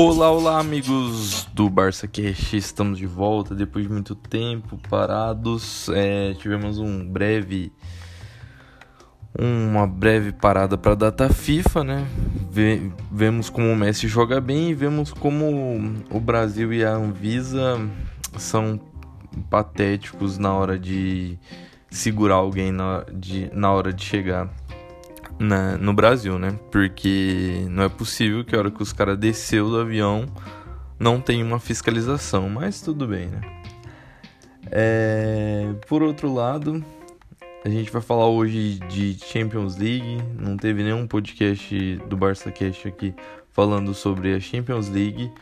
Olá, olá, amigos do Barça Cash. Estamos de volta depois de muito tempo parados. É, tivemos um breve, uma breve parada para a data FIFA, né? vemos como o Messi joga bem e vemos como o Brasil e a Anvisa são patéticos na hora de segurar alguém na, de, na hora de chegar na, no Brasil, né? Porque não é possível que a hora que os caras desceu do avião não tenha uma fiscalização, mas tudo bem, né? É, por outro lado, a gente vai falar hoje de Champions League. Não teve nenhum podcast do Barça Cash aqui falando sobre a Champions League.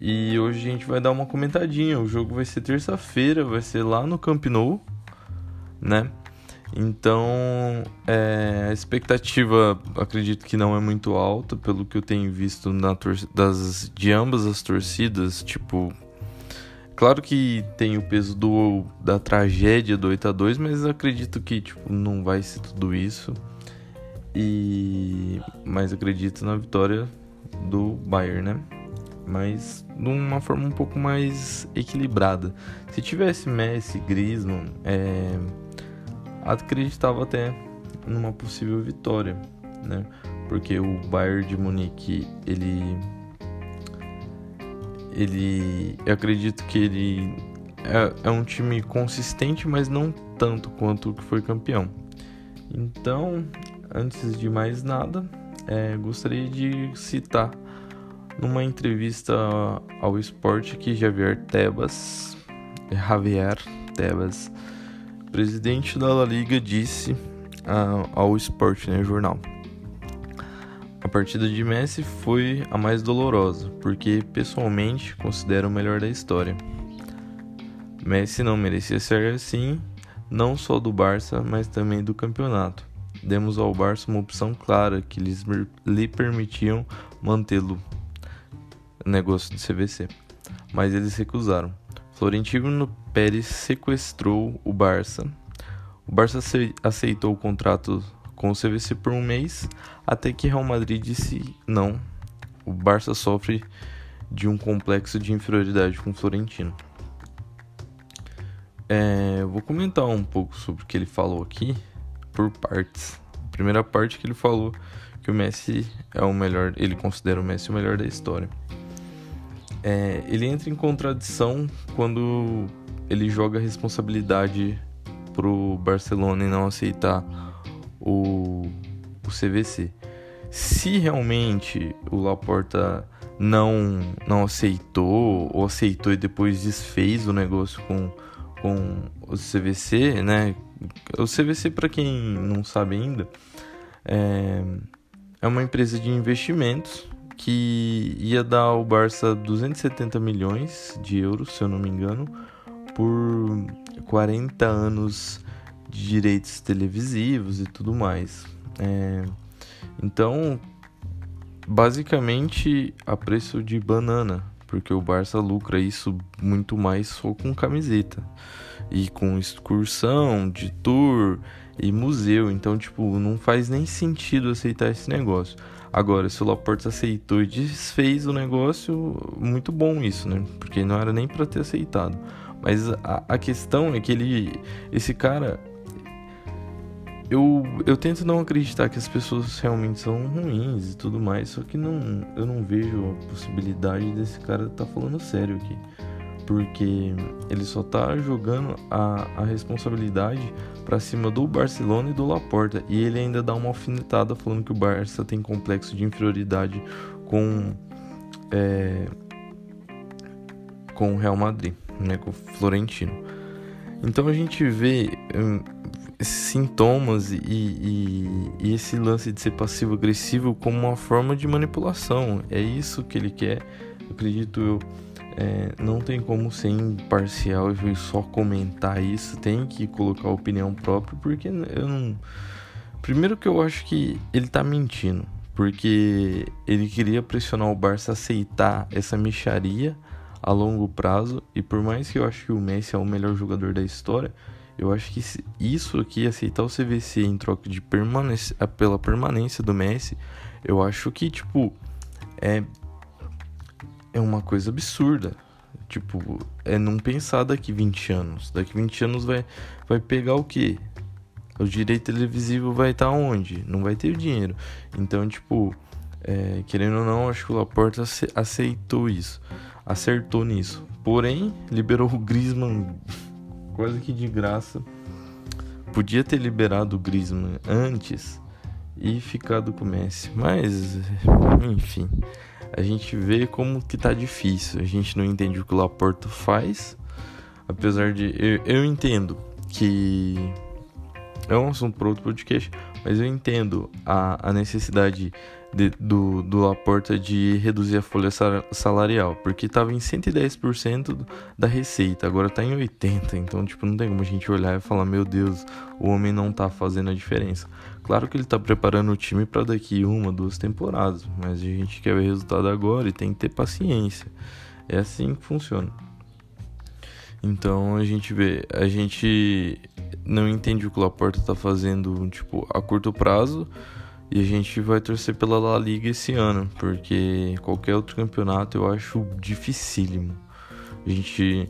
E hoje a gente vai dar uma comentadinha. O jogo vai ser terça-feira, vai ser lá no Camp Nou, né? Então, é, a expectativa acredito que não é muito alta, pelo que eu tenho visto na das, de ambas as torcidas. Tipo, claro que tem o peso do, da tragédia do 8 a 2 mas acredito que tipo, não vai ser tudo isso. E mas acredito na vitória do Bayern, né? Mas de uma forma um pouco mais equilibrada. Se tivesse Messi, Griezmann, é acreditava até numa possível vitória, né? Porque o Bayern de Munique, ele ele eu acredito que ele é, é um time consistente, mas não tanto quanto o que foi campeão. Então, antes de mais nada, é, gostaria de citar numa entrevista ao esporte que Javier Tebas, Javier Tebas, presidente da La Liga disse ao Sport né, Jornal. A partida de Messi foi a mais dolorosa, porque pessoalmente considero o melhor da história. Messi não merecia ser assim, não só do Barça, mas também do campeonato. Demos ao Barça uma opção clara que lhes, lhe permitiam mantê-lo. Negócio de CVC. Mas eles recusaram. Florentino Pérez sequestrou o Barça. O Barça aceitou o contrato com o CVC por um mês, até que Real Madrid disse não. O Barça sofre de um complexo de inferioridade com o Florentino. É, vou comentar um pouco sobre o que ele falou aqui por partes. A primeira parte que ele falou que o Messi é o melhor, ele considera o Messi o melhor da história. É, ele entra em contradição quando ele joga a responsabilidade pro Barcelona e não aceitar o, o CVC. Se realmente o Laporta não não aceitou ou aceitou e depois desfez o negócio com, com o CVC, né? O CVC para quem não sabe ainda é, é uma empresa de investimentos que ia dar ao Barça 270 milhões de euros, se eu não me engano, por 40 anos de direitos televisivos e tudo mais. É, então, basicamente, a preço de banana, porque o Barça lucra isso muito mais só com camiseta e com excursão de tour e museu. Então, tipo, não faz nem sentido aceitar esse negócio. Agora, se o Laporte aceitou e desfez o negócio, muito bom isso, né? Porque não era nem para ter aceitado. Mas a, a questão é que ele. Esse cara. Eu, eu tento não acreditar que as pessoas realmente são ruins e tudo mais, só que não, eu não vejo a possibilidade desse cara estar tá falando sério aqui porque ele só tá jogando a, a responsabilidade para cima do Barcelona e do Laporta e ele ainda dá uma alfinetada falando que o Barça tem complexo de inferioridade com é, com o Real Madrid, né, com o Florentino. Então a gente vê hum, sintomas e, e, e esse lance de ser passivo-agressivo como uma forma de manipulação. É isso que ele quer, acredito eu é, não tem como ser imparcial e só comentar isso, tem que colocar opinião própria, porque eu não. Primeiro que eu acho que ele tá mentindo, porque ele queria pressionar o Barça a aceitar essa micharia a longo prazo, e por mais que eu acho que o Messi é o melhor jogador da história, eu acho que isso aqui, aceitar o CVC em troca de permanência, pela permanência do Messi, eu acho que, tipo, é é uma coisa absurda. Tipo, é não pensar daqui 20 anos. Daqui 20 anos vai, vai pegar o quê? O direito televisivo vai estar tá onde? Não vai ter dinheiro. Então, tipo, é, querendo ou não, acho que o Laporta aceitou isso. Acertou nisso. Porém, liberou o Griezmann quase que de graça. Podia ter liberado o Griezmann antes e ficado com o Messi. Mas, enfim, a gente vê como que tá difícil. A gente não entende o que o Laporta faz. Apesar de. Eu, eu entendo que. É um assunto para outro podcast, mas eu entendo a, a necessidade de, do, do Laporta de reduzir a folha salarial, porque estava em 110% da receita, agora está em 80%. Então, tipo, não tem como a gente olhar e falar: meu Deus, o homem não está fazendo a diferença. Claro que ele está preparando o time para daqui uma, duas temporadas, mas a gente quer ver resultado agora e tem que ter paciência. É assim que funciona. Então a gente vê, a gente não entende o que o Laporta está fazendo, tipo, a curto prazo e a gente vai torcer pela La Liga esse ano, porque qualquer outro campeonato eu acho dificílimo. A gente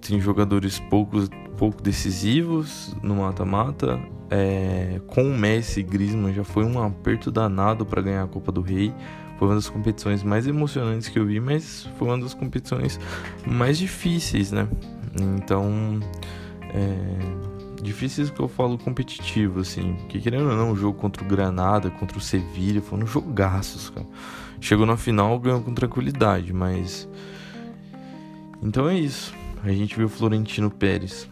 tem jogadores poucos, pouco decisivos no mata-mata. É, com o Messi e Griezmann já foi um aperto danado para ganhar a Copa do Rei. Foi uma das competições mais emocionantes que eu vi, mas foi uma das competições mais difíceis, né? Então, é, difíceis que eu falo competitivo, assim. Porque querendo ou não, o jogo contra o Granada, contra o Sevilha, foram jogaços, cara. Chegou na final, ganhou com tranquilidade, mas. Então é isso. A gente viu o Florentino Pérez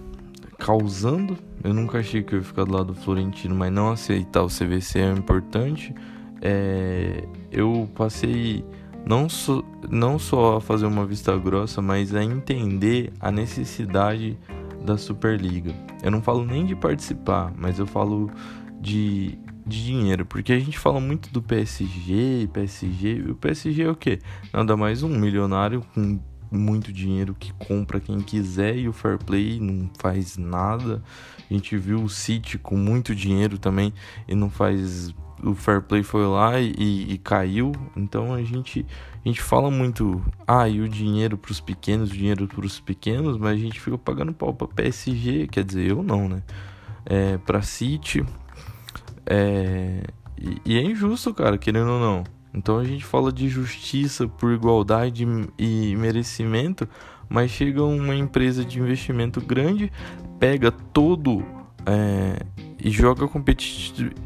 causando. Eu nunca achei que eu ia ficar do lado do Florentino, mas não aceitar o CVC é importante. É... Eu passei não, so... não só a fazer uma vista grossa, mas a entender a necessidade da Superliga. Eu não falo nem de participar, mas eu falo de, de dinheiro, porque a gente fala muito do PSG, PSG, o PSG é o que? Nada mais um milionário com muito dinheiro que compra quem quiser e o fair play não faz nada. A gente viu o City com muito dinheiro também e não faz o fair play foi lá e, e, caiu. Então a gente, a gente fala muito, ah, e o dinheiro para os pequenos, dinheiro para os pequenos, mas a gente fica pagando pau para PSG, quer dizer, eu não, né? É, para City. É, e, e, é injusto, cara, querendo ou não. Então a gente fala de justiça por igualdade e merecimento, mas chega uma empresa de investimento grande, pega todo é, e joga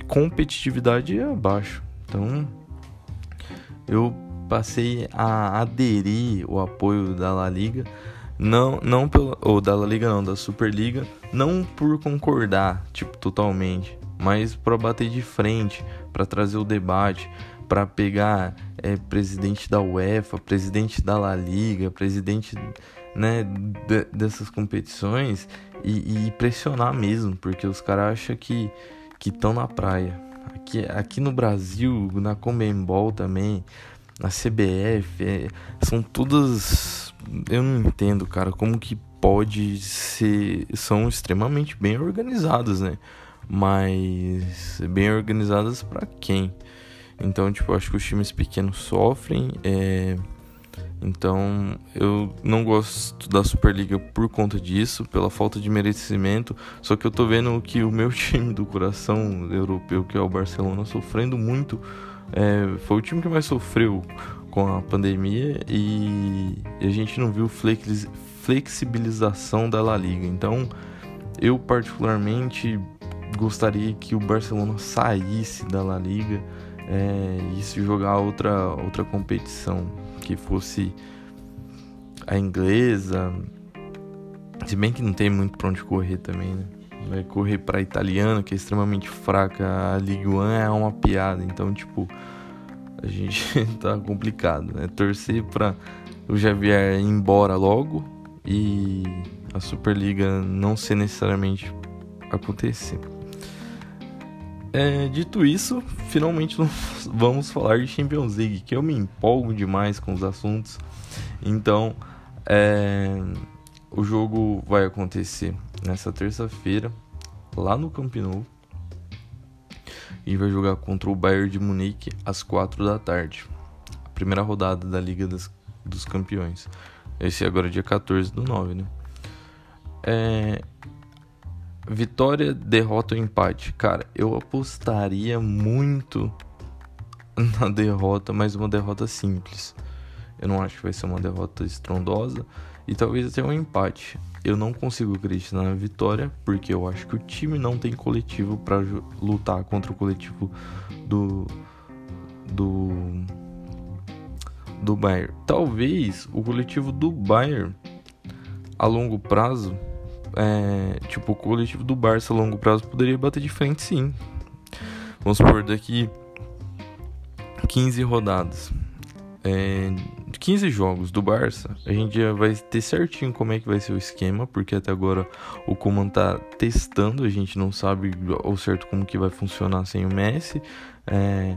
competitividade abaixo. Então eu passei a aderir o apoio da La Liga, não não pelo ou da La Liga não, da Superliga, não por concordar, tipo, totalmente, mas para bater de frente, para trazer o debate, para pegar é, presidente da UEFA, presidente da La Liga, presidente né, de, dessas competições e, e, pressionar mesmo, porque os caras acham que estão na praia. Aqui, aqui no Brasil, na Comembol também, na CBF, é, são todas. Eu não entendo, cara, como que pode ser. São extremamente bem organizadas, né? Mas bem organizadas para quem? Então, tipo, acho que os times pequenos sofrem. É então eu não gosto da Superliga por conta disso, pela falta de merecimento. Só que eu tô vendo que o meu time do coração europeu, que é o Barcelona, sofrendo muito. É, foi o time que mais sofreu com a pandemia e a gente não viu flexibilização da La Liga. Então eu particularmente gostaria que o Barcelona saísse da La Liga é, e se jogar outra, outra competição que fosse a inglesa. Se bem que não tem muito pra onde correr também, né? Vai correr pra italiana, que é extremamente fraca. A Ligue 1 é uma piada. Então, tipo, a gente tá complicado, né? Torcer pra o Javier ir embora logo e a Superliga não ser necessariamente acontecer. É, dito isso, finalmente vamos falar de Champions League, que eu me empolgo demais com os assuntos. Então, é, o jogo vai acontecer nessa terça-feira, lá no Camp Nou. E vai jogar contra o Bayern de Munique às 4 da tarde. A primeira rodada da Liga das, dos campeões. Esse agora é dia 14 do 9, né? É... Vitória, derrota ou empate? Cara, eu apostaria muito na derrota, mas uma derrota simples. Eu não acho que vai ser uma derrota estrondosa e talvez até um empate. Eu não consigo acreditar na vitória porque eu acho que o time não tem coletivo para lutar contra o coletivo do do do Bayern. Talvez o coletivo do Bayern a longo prazo, é, tipo o coletivo do Barça a longo prazo poderia bater de frente, sim. Vamos supor daqui 15 rodadas. É, 15 jogos do Barça, a gente já vai ter certinho como é que vai ser o esquema, porque até agora o Coman tá testando, a gente não sabe ao certo como que vai funcionar sem o Messi. É,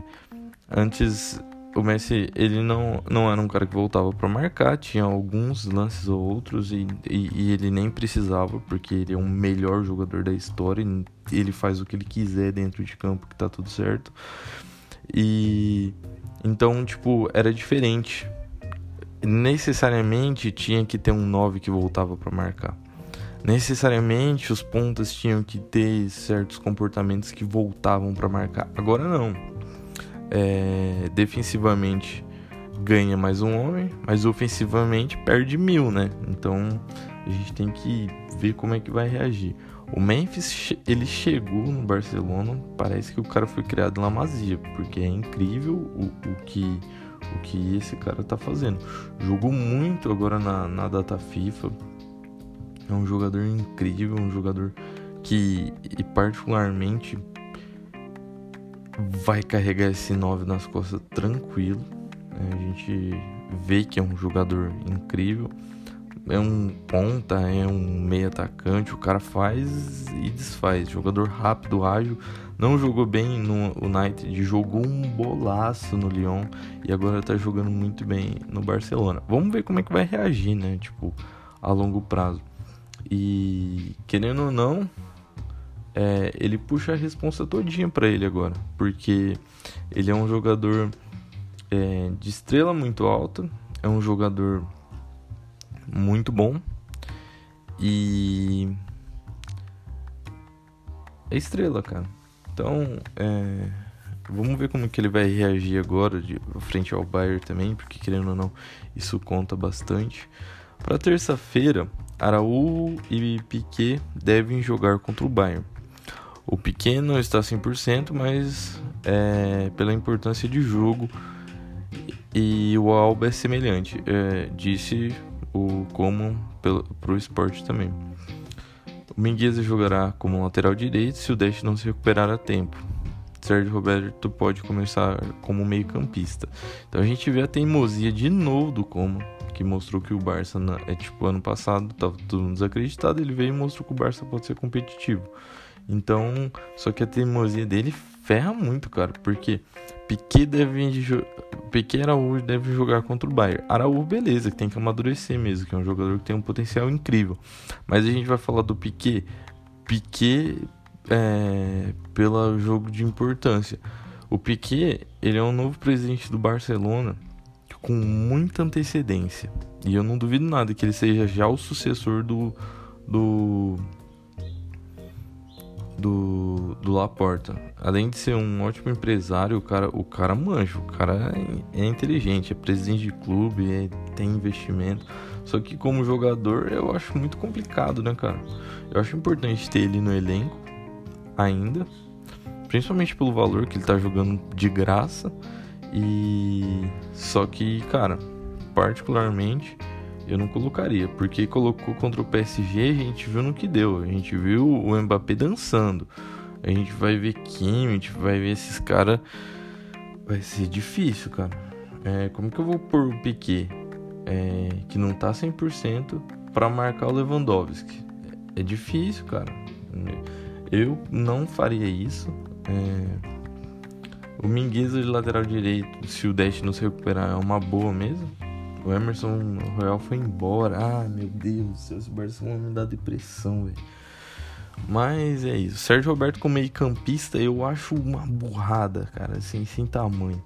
antes o Messi ele não, não era um cara que voltava para marcar, tinha alguns lances ou outros e, e, e, ele nem precisava, porque ele é o melhor jogador da história, ele faz o que ele quiser dentro de campo que tá tudo certo. E então, tipo, era diferente. Necessariamente tinha que ter um 9 que voltava para marcar. Necessariamente os pontas tinham que ter certos comportamentos que voltavam para marcar. Agora não. É, defensivamente ganha mais um homem, mas ofensivamente perde mil, né? Então a gente tem que ver como é que vai reagir. O Memphis, ele chegou no Barcelona, parece que o cara foi criado na Masia, porque é incrível o, o, que, o que esse cara tá fazendo. Jogou muito agora na, na data FIFA, é um jogador incrível, um jogador que, e particularmente, vai carregar esse 9 nas costas tranquilo. A gente vê que é um jogador incrível é um ponta, é um meio atacante, o cara faz e desfaz. Jogador rápido, ágil. Não jogou bem no United, jogou um bolaço no Lyon e agora tá jogando muito bem no Barcelona. Vamos ver como é que vai reagir, né? Tipo, a longo prazo. E querendo ou não, é, ele puxa a responsa todinha para ele agora, porque ele é um jogador é, de estrela muito alta, é um jogador muito bom. E. É estrela, cara. Então, é... vamos ver como que ele vai reagir agora de frente ao Bayern também, porque querendo ou não, isso conta bastante. Para terça-feira, Araújo e Piquet devem jogar contra o Bayern. O Piquet não está 100%, mas é, pela importância de jogo e o Alba é semelhante, é, disse o como para o esporte também. O Mingueza jogará como lateral direito se o Dash não se recuperar a tempo. Sérgio Roberto pode começar como meio-campista. Então a gente vê a teimosia de novo do Como, que mostrou que o Barça, é tipo ano passado, estava todo mundo desacreditado, ele veio e mostrou que o Barça pode ser competitivo. Então, só que a teimosia dele ferra muito, cara, porque Piquet deve Piquet Araújo deve jogar contra o Bayern. Araújo, beleza, que tem que amadurecer mesmo, que é um jogador que tem um potencial incrível. Mas a gente vai falar do Piquet. Piquet é, pelo jogo de importância. O Piquet, ele é um novo presidente do Barcelona com muita antecedência. E eu não duvido nada que ele seja já o sucessor do do do, do Laporta. Além de ser um ótimo empresário, o cara, o cara manja, o cara é, é inteligente, é presidente de clube, é, tem investimento. Só que como jogador eu acho muito complicado, né, cara? Eu acho importante ter ele no elenco ainda, principalmente pelo valor que ele tá jogando de graça. E só que, cara, particularmente eu não colocaria, porque colocou contra o PSG, a gente viu no que deu. A gente viu o Mbappé dançando. A gente vai ver Kim, a gente vai ver esses caras. Vai ser difícil, cara. É, como que eu vou pôr o Piquet, é, que não tá 100%, para marcar o Lewandowski? É, difícil, cara. Eu não faria isso. É... O Mingueza de lateral direito, se o Dash não se recuperar, é uma boa mesmo. O Emerson Royal foi embora. Ah, meu Deus esse Barcelona me dá depressão, velho. Mas é isso. Sérgio Roberto como meio campista eu acho uma burrada, cara, assim, sem tamanho.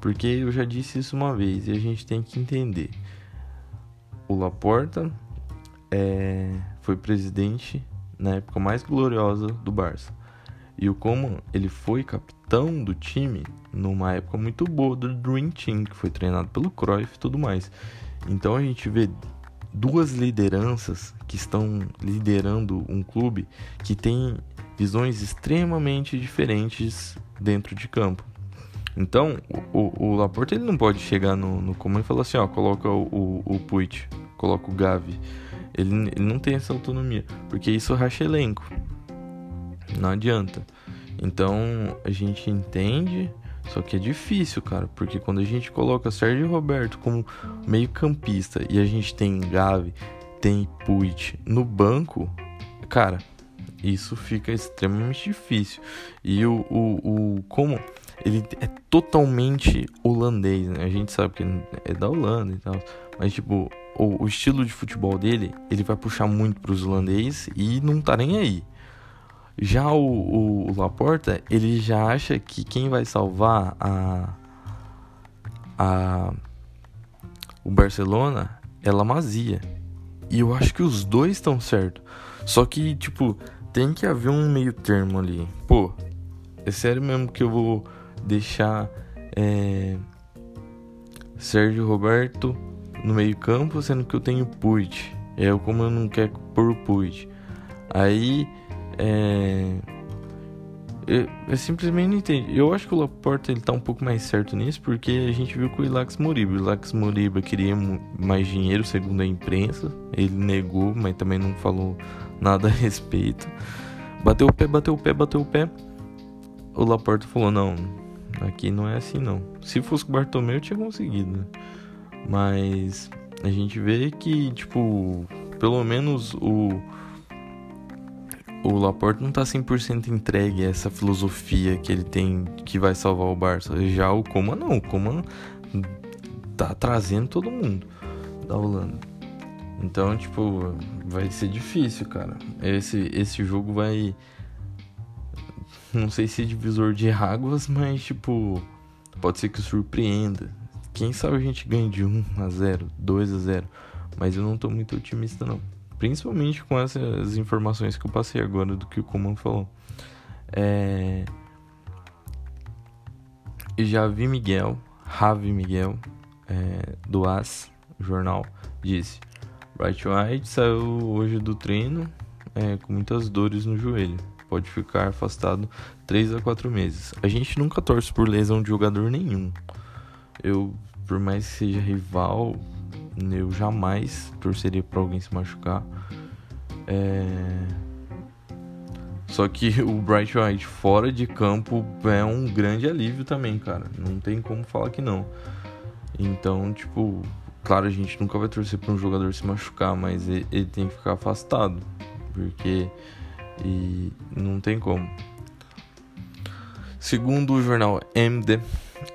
Porque eu já disse isso uma vez e a gente tem que entender. o Laporta é, foi presidente na época mais gloriosa do Barça. E o Coman, ele foi capitão do time numa época muito boa do Dream Team, que foi treinado pelo Cruyff e tudo mais. Então a gente vê duas lideranças que estão liderando um clube que tem visões extremamente diferentes dentro de campo. Então, o, o Laporte ele não pode chegar no, no e falar assim, ó, coloca o, o, o Puig, coloca o Gavi. Ele, ele não tem essa autonomia, porque isso racha elenco. Não adianta. Então, a gente entende, só que é difícil, cara, porque quando a gente coloca Sérgio Roberto como meio campista e a gente tem Gavi, tem Puig no banco, cara, isso fica extremamente difícil. E o, o, o como ele é totalmente holandês, né? A gente sabe que é da Holanda e tal, mas tipo, o, o estilo de futebol dele, ele vai puxar muito para os holandeses e não tá nem aí. Já o, o, o, Laporta, ele já acha que quem vai salvar a, a o Barcelona é La Masia. E eu acho que os dois estão certos. Só que, tipo, tem que haver um meio termo ali. Pô, é sério mesmo que eu vou deixar é, Sérgio Roberto no meio campo, sendo que eu tenho Puig. É como eu não quero pôr o Puig. Aí é, eu, eu, simplesmente não entendo. Eu acho que o Laporta ele tá um pouco mais certo nisso, porque a gente viu com o Ilax Moriba. O Ilax Moriba queria mais dinheiro, segundo a imprensa. Ele negou, mas também não falou nada a respeito. Bateu o pé, bateu o pé, bateu o pé. O Laporta falou: Não, aqui não é assim não. Se fosse o Bartomeu, eu tinha conseguido. Né? Mas a gente vê que, tipo, pelo menos o. O Laporte não tá 100% entregue a essa filosofia que ele tem que vai salvar o Barça. Já o Coman não, o Coman tá trazendo todo mundo da Holanda. Então, tipo, vai ser difícil, cara. Esse, esse jogo vai. Não sei se é divisor de águas, mas, tipo, pode ser que surpreenda. Quem sabe a gente ganhe de 1 a 0, 2 a 0. Mas eu não tô muito otimista, não. Principalmente com essas informações que eu passei agora do que o Coman falou. É. Já vi Miguel, Ravi Miguel, é, do AS, jornal, disse Bright White saiu hoje do treino é, com muitas dores no joelho. Pode ficar afastado 3 a 4 meses. A gente nunca torce por lesão de jogador nenhum. Eu, por mais que seja rival, eu jamais torceria para alguém se machucar. É... Só que o Bright White fora de campo é um grande alívio também, cara. Não tem como falar que não. Então, tipo, Claro, a gente nunca vai torcer para um jogador se machucar, mas ele, tem que ficar afastado, porque e não tem como. Segundo o jornal MD,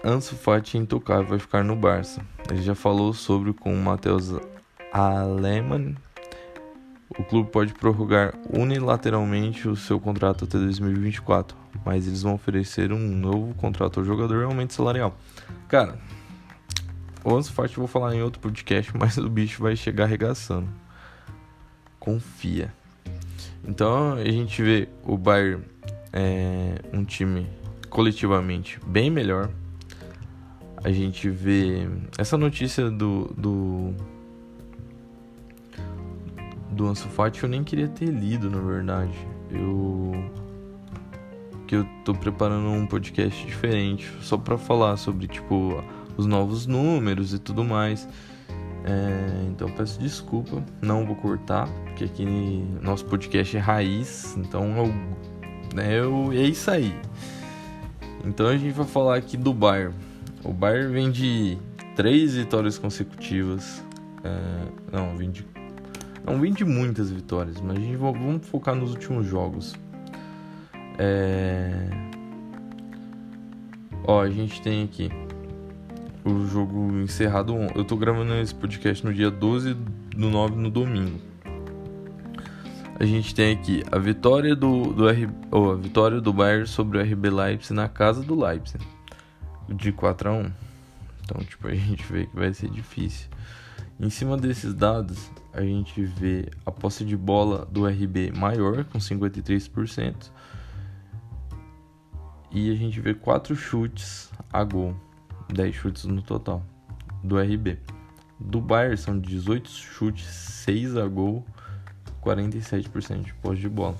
Ansu Fati é intocável vai ficar no Barça. Ele já falou sobre com o Matheus Alemann. O clube pode prorrogar unilateralmente o seu contrato até 2024, mas eles vão oferecer um novo contrato ao jogador e aumento salarial. Cara, o Fati eu vou falar em outro podcast, mas o bicho vai chegar arregaçando. Confia. Então a gente vê o Bayern é um time coletivamente bem melhor. A gente vê essa notícia do do do Ansu Fati eu nem queria ter lido, na verdade. Eu que eu tô preparando um podcast diferente só para falar sobre tipo os novos números e tudo mais. É, então peço desculpa, não vou cortar, porque aqui nosso podcast é raiz, então eu, né, eu, é isso aí. Então a gente vai falar aqui do Bayern. O Bayern vem de três vitórias consecutivas. É, não, vem de, não vem de muitas vitórias, mas a gente vamos focar nos últimos jogos. É, ó, a gente tem aqui o jogo encerrado. Eu tô gravando esse podcast no dia 12 do 9 no domingo. A gente tem aqui a vitória do, do R, oh, a vitória do Bayern sobre o RB Leipzig na casa do Leipzig de 4 a 1. Então, tipo, a gente vê que vai ser difícil. Em cima desses dados, a gente vê a posse de bola do RB maior, com 53%, e a gente vê 4 chutes a gol, 10 chutes no total, do RB. Do Bayern são 18 chutes, 6 a gol, 47% de posse de bola.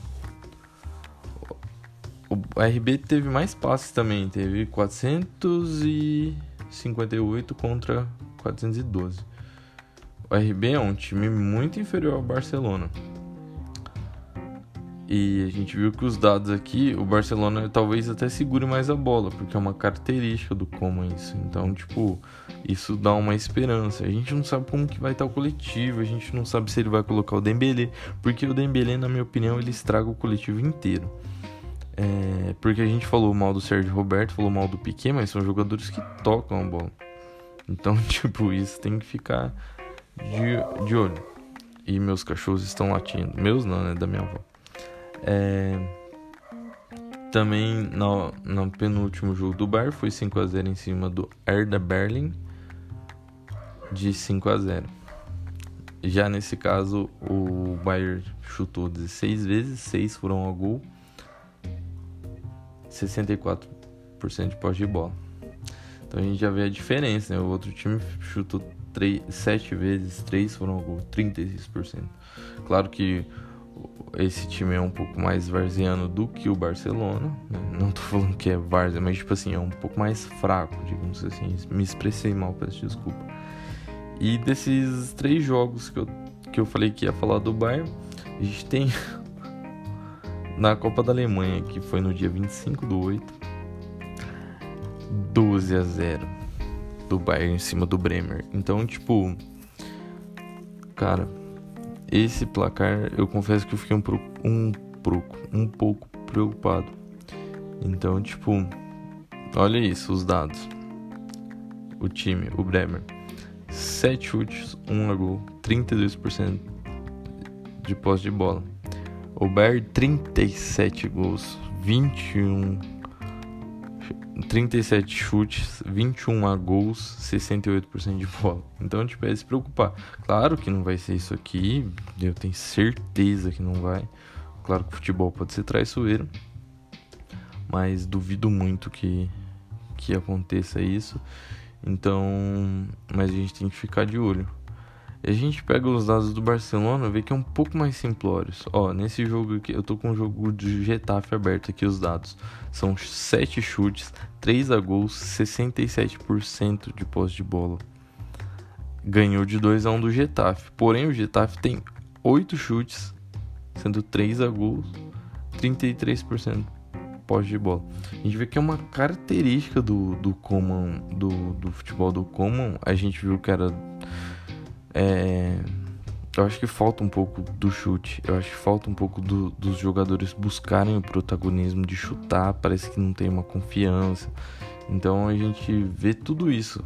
O RB teve mais passes também, teve 458 contra 412. O RB é um time muito inferior ao Barcelona. E a gente viu que os dados aqui, o Barcelona talvez até segure mais a bola, porque é uma característica do como isso. Então, tipo, isso dá uma esperança. A gente não sabe como que vai estar o coletivo, a gente não sabe se ele vai colocar o Dembélé, porque o Dembélé, na minha opinião, ele estraga o coletivo inteiro. É, porque a gente falou mal do Sérgio Roberto, falou mal do Piquet, mas são jogadores que tocam a bola. Então, tipo, isso tem que ficar de, de olho. E meus cachorros estão latindo. Meus não, né? Da minha avó. É... Também no, no penúltimo jogo do Bar foi 5 a 0 em cima do Herda Berlin de 5 a 0. Já nesse caso, o Bayern chutou 16 vezes, 6 foram ao gol, 64% de posse de bola. Então a gente já vê a diferença, né? O outro time chutou 3, 7 vezes, 3 foram ao gol, 36%. Claro que esse time é um pouco mais varziano do que o Barcelona. Né? Não tô falando que é várzea, mas tipo assim, é um pouco mais fraco, digamos assim. Me expressei mal, peço desculpa. E desses três jogos que eu, que eu falei que ia falar do Bayern, a gente tem na Copa da Alemanha, que foi no dia 25 do 8, 12 a 0 do Bayern em cima do Bremer. Então, tipo, cara, esse placar, eu confesso que eu fiquei um, um, um pouco preocupado. Então, tipo, olha isso, os dados. O time, o Bremer. 7 chutes, 1 a gol, 32% de posse de bola. Bayern 37 gols, 21 37 chutes, 21 a gols, 68% de bola. Então, tipo, é se preocupar. Claro que não vai ser isso aqui, eu tenho certeza que não vai. Claro que o futebol pode ser traiçoeiro, mas duvido muito que, que aconteça isso. Então, mas a gente tem que ficar de olho. A gente pega os dados do Barcelona vê que é um pouco mais simplórios. Ó, nesse jogo aqui, eu tô com o jogo de Getafe aberto aqui os dados. São 7 chutes, 3 a gols, 67% de posse de bola. Ganhou de 2 a 1 do Getafe. Porém, o Getafe tem 8 chutes, sendo 3 a gols, 33% posse de bola. A gente vê que é uma característica do, do Coman, do, do futebol do Coman. A gente viu que era é, eu acho que falta um pouco do chute. Eu acho que falta um pouco do, dos jogadores buscarem o protagonismo de chutar. Parece que não tem uma confiança. Então a gente vê tudo isso.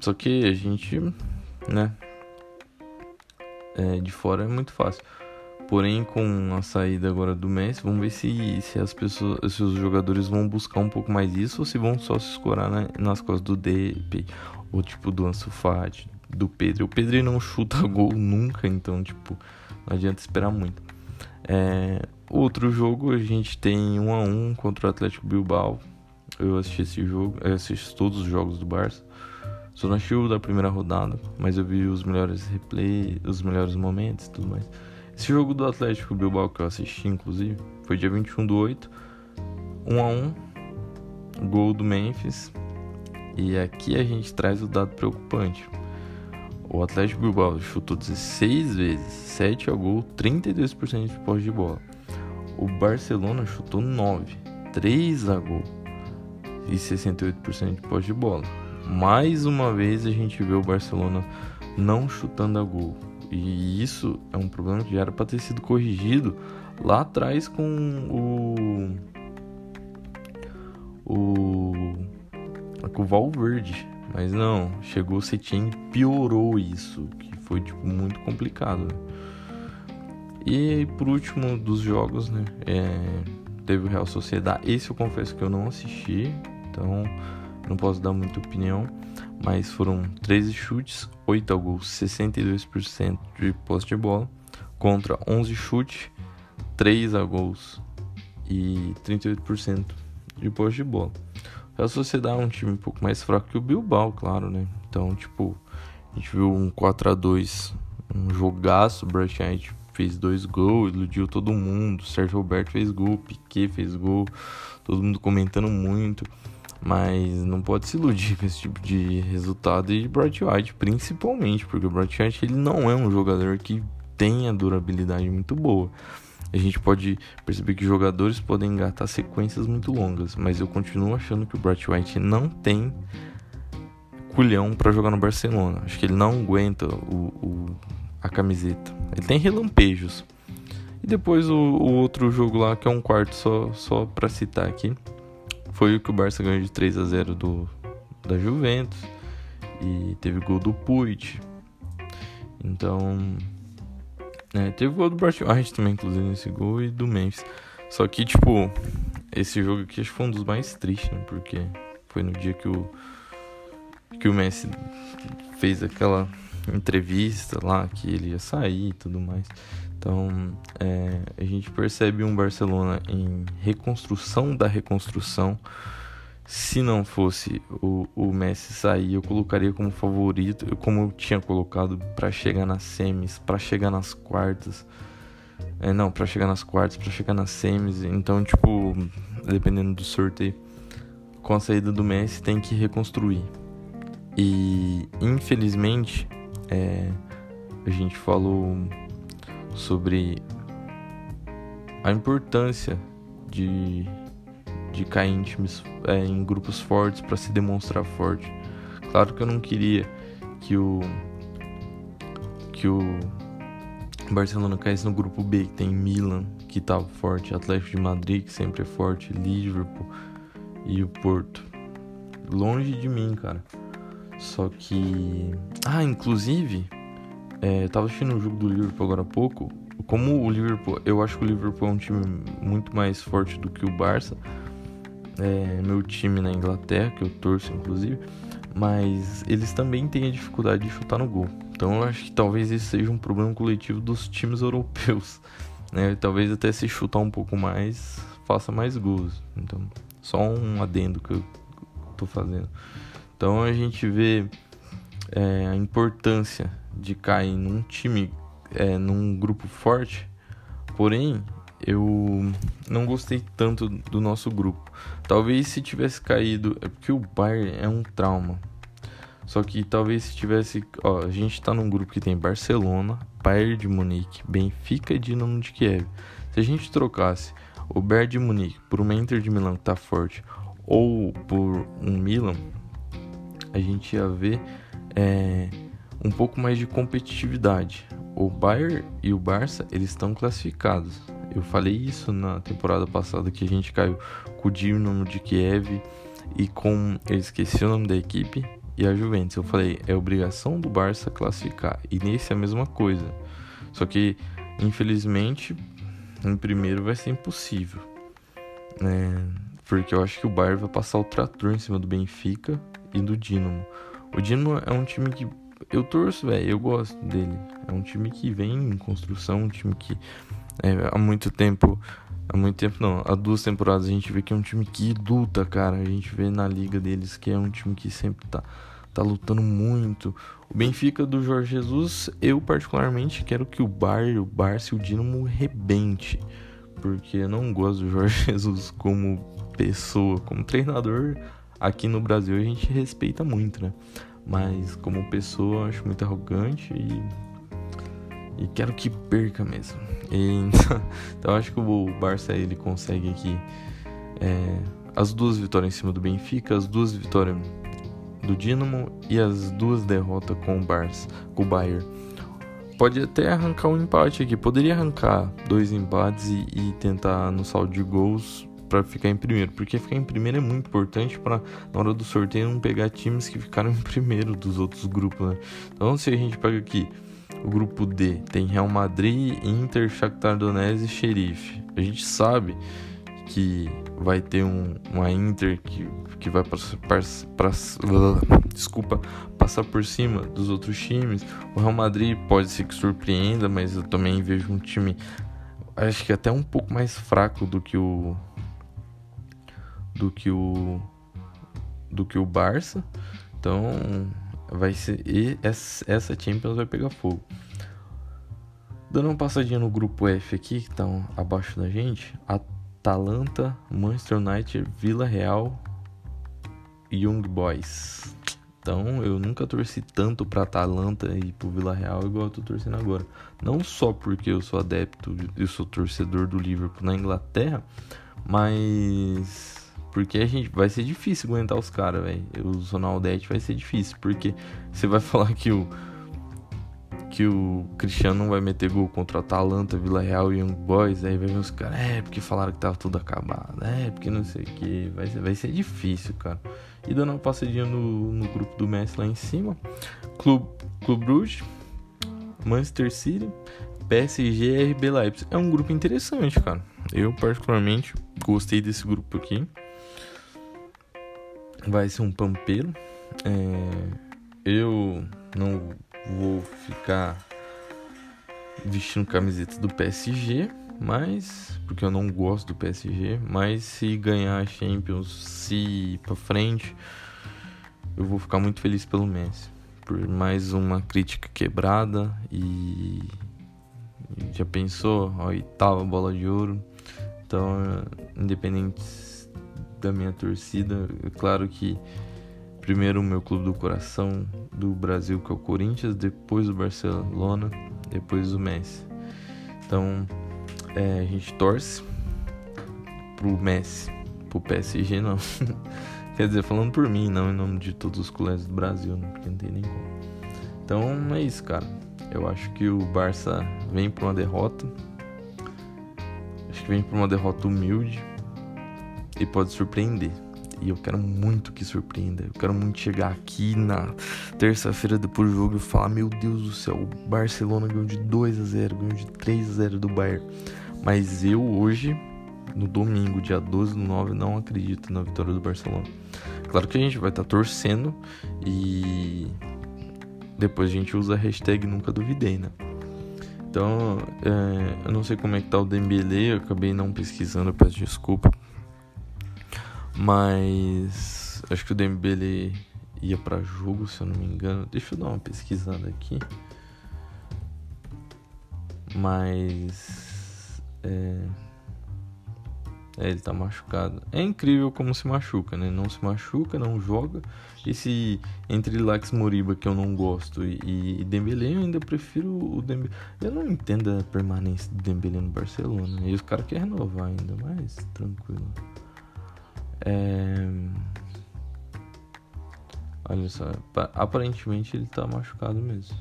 Só que a gente, né? É, de fora é muito fácil. Porém, com a saída agora do Messi, vamos ver se, se as pessoas, se os jogadores vão buscar um pouco mais isso ou se vão só se escorar né, nas costas do DP ou tipo do Ansu Fati, do Pedro. O Pedro não chuta gol nunca, então, tipo, não adianta esperar muito. É, outro jogo a gente tem 1 a 1 contra o Atlético Bilbao. Eu assisti esse jogo, eu assisti todos os jogos do Barça. Só não assisti o da primeira rodada, mas eu vi os melhores replays, os melhores momentos e tudo mais. Esse jogo do Atlético Bilbao que eu assisti, inclusive, foi dia 21 do 8, 1 a 1 gol do Memphis. E aqui a gente traz o dado preocupante. O Atlético Bilbao chutou 16 vezes, 7 a gol, 32% de posse de bola. O Barcelona chutou 9, 3 a gol e 68% de posse de bola. Mais uma vez a gente vê o Barcelona não chutando a gol. E isso é um problema que já era para ter sido corrigido lá atrás com o o com o Valverde mas não, chegou o Setien e piorou isso, que foi tipo muito complicado. Né? E por último dos jogos, né, é, teve o Real Sociedade. Esse eu confesso que eu não assisti, então não posso dar muita opinião. mas foram 13 chutes, 8 gols, 62% de posse de bola, contra 11 chutes, 3 a gols e 38% de posse de bola. A Sociedade é um time um pouco mais fraco que o Bilbao, claro, né? Então, tipo, a gente viu um 4 a 2 um jogaço, o Bright fez dois gols, iludiu todo mundo, Sérgio Roberto fez gol, Piquet fez gol, todo mundo comentando muito. Mas não pode se iludir com esse tipo de resultado e Bright White, principalmente, porque o Bright White ele não é um jogador que tenha durabilidade muito boa. A gente pode perceber que jogadores podem engatar sequências muito longas, mas eu continuo achando que o Bright White não tem culhão para jogar no Barcelona. Acho que ele não aguenta o, o, a camiseta. Ele tem relampejos. E depois o, o outro jogo lá, que é um quarto só, só para citar aqui foi o que o Barça ganhou de 3 a 0 do, da Juventus. E teve gol do Puig. Então. É, teve gol do Barcelona também, inclusive, nesse gol. E do Memphis. Só que, tipo, esse jogo aqui acho que foi um dos mais tristes, né? Porque foi no dia que o. Que o Messi fez aquela entrevista lá que ele ia sair e tudo mais. Então, é, a gente percebe um Barcelona em reconstrução da reconstrução. Se não fosse o, o Messi sair, eu colocaria como favorito, como eu tinha colocado para chegar nas semis, para chegar nas quartas. É, não, para chegar nas quartas, para chegar nas semis. Então, tipo, dependendo do sorteio, com a saída do Messi tem que reconstruir. E infelizmente, é, a gente falou sobre a importância de, de cair em times, é, em grupos fortes para se demonstrar forte. Claro que eu não queria que o que o Barcelona caísse no grupo B, que tem Milan, que tá forte, Atlético de Madrid, que sempre é forte, Liverpool e o Porto. Longe de mim, cara. Só que. Ah, inclusive, é, tava assistindo o jogo do Liverpool agora há pouco. Como o Liverpool, eu acho que o Liverpool é um time muito mais forte do que o Barça. É meu time na Inglaterra, que eu torço inclusive. Mas eles também têm a dificuldade de chutar no gol. Então eu acho que talvez isso seja um problema coletivo dos times europeus. Né? Talvez até se chutar um pouco mais, faça mais gols. Então, só um adendo que eu tô fazendo. Então a gente vê é, a importância de cair num time, é, num grupo forte. Porém, eu não gostei tanto do nosso grupo. Talvez se tivesse caído, é porque o Bayern é um trauma. Só que talvez se tivesse, ó, a gente tá num grupo que tem Barcelona, Bayern de Munique, Benfica e Dinamo de Kiev. Se a gente trocasse o Bayern de Munique por uma Inter de Milão que tá forte ou por um Milan, a gente ia ver é, um pouco mais de competitividade. O Bayern e o Barça, eles estão classificados. Eu falei isso na temporada passada que a gente caiu com o Dinamo de Kiev e com eu esqueci o nome da equipe e a Juventus. Eu falei, é obrigação do Barça classificar. E nesse é a mesma coisa. Só que infelizmente em primeiro vai ser impossível. É, porque eu acho que o Bayern vai passar o trator em cima do Benfica e do Dinamo. O Dinamo é um time que eu torço, velho, eu gosto dele. É um time que vem em construção, um time que é, há muito tempo, há muito tempo não, há duas temporadas a gente vê que é um time que luta, cara. A gente vê na liga deles que é um time que sempre tá, tá lutando muito. O Benfica do Jorge Jesus, eu particularmente quero que o Bar, o Barça e o Dinamo rebente. Porque eu não gosto do Jorge Jesus como pessoa, como treinador. Aqui no Brasil a gente respeita muito, né? Mas como pessoa, acho muito arrogante e. E quero que perca mesmo. E, então acho que o Barça ele consegue aqui é, as duas vitórias em cima do Benfica, as duas vitórias do Dinamo e as duas derrotas com o Barça, com o Bayern. Pode até arrancar um empate aqui, poderia arrancar dois empates e, e tentar no saldo de gols para ficar em primeiro, porque ficar em primeiro é muito importante para na hora do sorteio não pegar times que ficaram em primeiro dos outros grupos, né? Então se a gente pega aqui o grupo D, tem Real Madrid, Inter, Shakhtar Donetsk e Sheriff. A gente sabe que vai ter um, uma Inter que, que vai passar, desculpa, passar por cima dos outros times. O Real Madrid pode ser que surpreenda, mas eu também vejo um time acho que até um pouco mais fraco do que o do que o do que o Barça. Então vai ser e essa Champions vai pegar fogo. Dando uma passadinha no grupo F aqui, que estão abaixo da gente, Atalanta, Manchester United, Vila Real e Young Boys. Então eu nunca torci tanto para Atalanta e pro Vila Real igual eu tô torcendo agora. Não só porque eu sou adepto, eu sou torcedor do Liverpool na Inglaterra, mas porque a gente vai ser difícil aguentar os caras, velho. Os Ronaldete vai ser difícil, porque você vai falar que o que o Cristiano não vai meter gol contra o Atalanta, Vila Real e Young Boys, aí vai ver os caras, é porque falaram que tava tudo acabado, é porque não sei o que, vai ser, vai ser difícil, cara. E dando uma passadinha no, no grupo do Messi lá em cima, Clube, Clube Bruges, Manchester City, PSG e RB Leipzig. É um grupo interessante, cara. Eu particularmente gostei desse grupo aqui vai ser um pampeiro. É, eu não vou ficar vestindo camiseta do PSG, mas porque eu não gosto do PSG, mas se ganhar a Champions, se ir para frente, eu vou ficar muito feliz pelo Messi. Por mais uma crítica quebrada e já pensou, a oitava bola de ouro. Então, independente da minha torcida. É claro que primeiro o meu clube do coração do Brasil, que é o Corinthians, depois o Barcelona, depois o Messi. Então é, a gente torce pro Messi, pro PSG não. Quer dizer, falando por mim, não em nome de todos os colegas do Brasil, né? porque não tem nem como. Então é isso, cara. Eu acho que o Barça vem para uma derrota. Acho que vem para uma derrota humilde e pode surpreender. E eu quero muito que surpreenda. Eu quero muito chegar aqui na terça-feira depois do jogo e falar: Meu Deus do céu, o Barcelona ganhou de 2 a 0 ganhou de 3 a 0 do Bayern. Mas eu hoje, no domingo, dia 12 do 9, não acredito na vitória do Barcelona. Claro que a gente vai estar tá torcendo e depois a gente usa a hashtag Nunca Duvidei, né? Então, é, eu não sei como é que tá o Dembele, eu acabei não pesquisando, eu peço desculpa mas acho que o Dembele ia para jogo, se eu não me engano. Deixa eu dar uma pesquisada aqui. Mas é, é, ele tá machucado. É incrível como se machuca, né? Não se machuca, não joga. Esse entre Lax Moriba que eu não gosto e, e Dembele eu ainda prefiro o Dembele. Eu não entendo a permanência do Dembele no Barcelona. E os caras querem renovar ainda, mas tranquilo. É... Olha só, aparentemente ele tá machucado mesmo.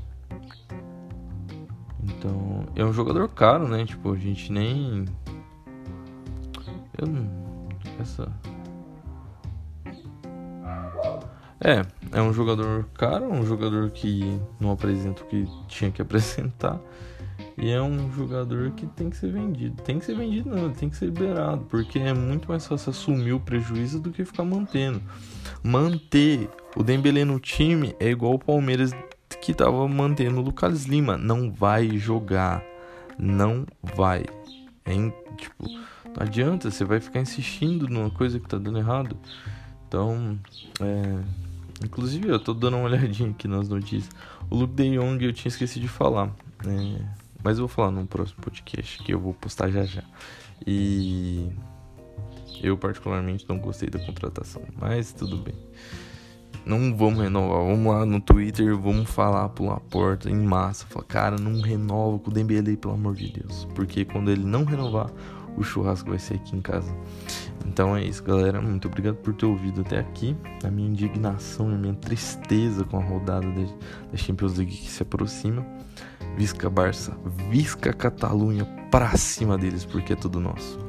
Então, é um jogador caro, né? Tipo, a gente nem. Eu não. Essa. É, é um jogador caro, um jogador que não apresenta o que tinha que apresentar. E é um jogador que tem que ser vendido. Tem que ser vendido não, tem que ser liberado, porque é muito mais fácil assumir o prejuízo do que ficar mantendo. Manter o Dembele no time é igual o Palmeiras que tava mantendo o Lucas Lima, não vai jogar, não vai. É, tipo, não adianta, você vai ficar insistindo numa coisa que tá dando errado. Então, é, inclusive eu tô dando uma olhadinha aqui nas notícias. O Luke De Jong eu tinha esquecido de falar. É, mas eu vou falar num próximo podcast que eu vou postar já já. E eu particularmente não gostei da contratação, mas tudo bem. Não vamos renovar, vamos lá no Twitter, vamos falar pular a porta em massa, falar, cara, não renova com o Dembele, pelo amor de Deus, porque quando ele não renovar, o churrasco vai ser aqui em casa. Então é isso, galera. Muito obrigado por ter ouvido até aqui. A minha indignação e a minha tristeza com a rodada da Champions League que se aproxima. Visca Barça, Visca Catalunha pra cima deles, porque é tudo nosso.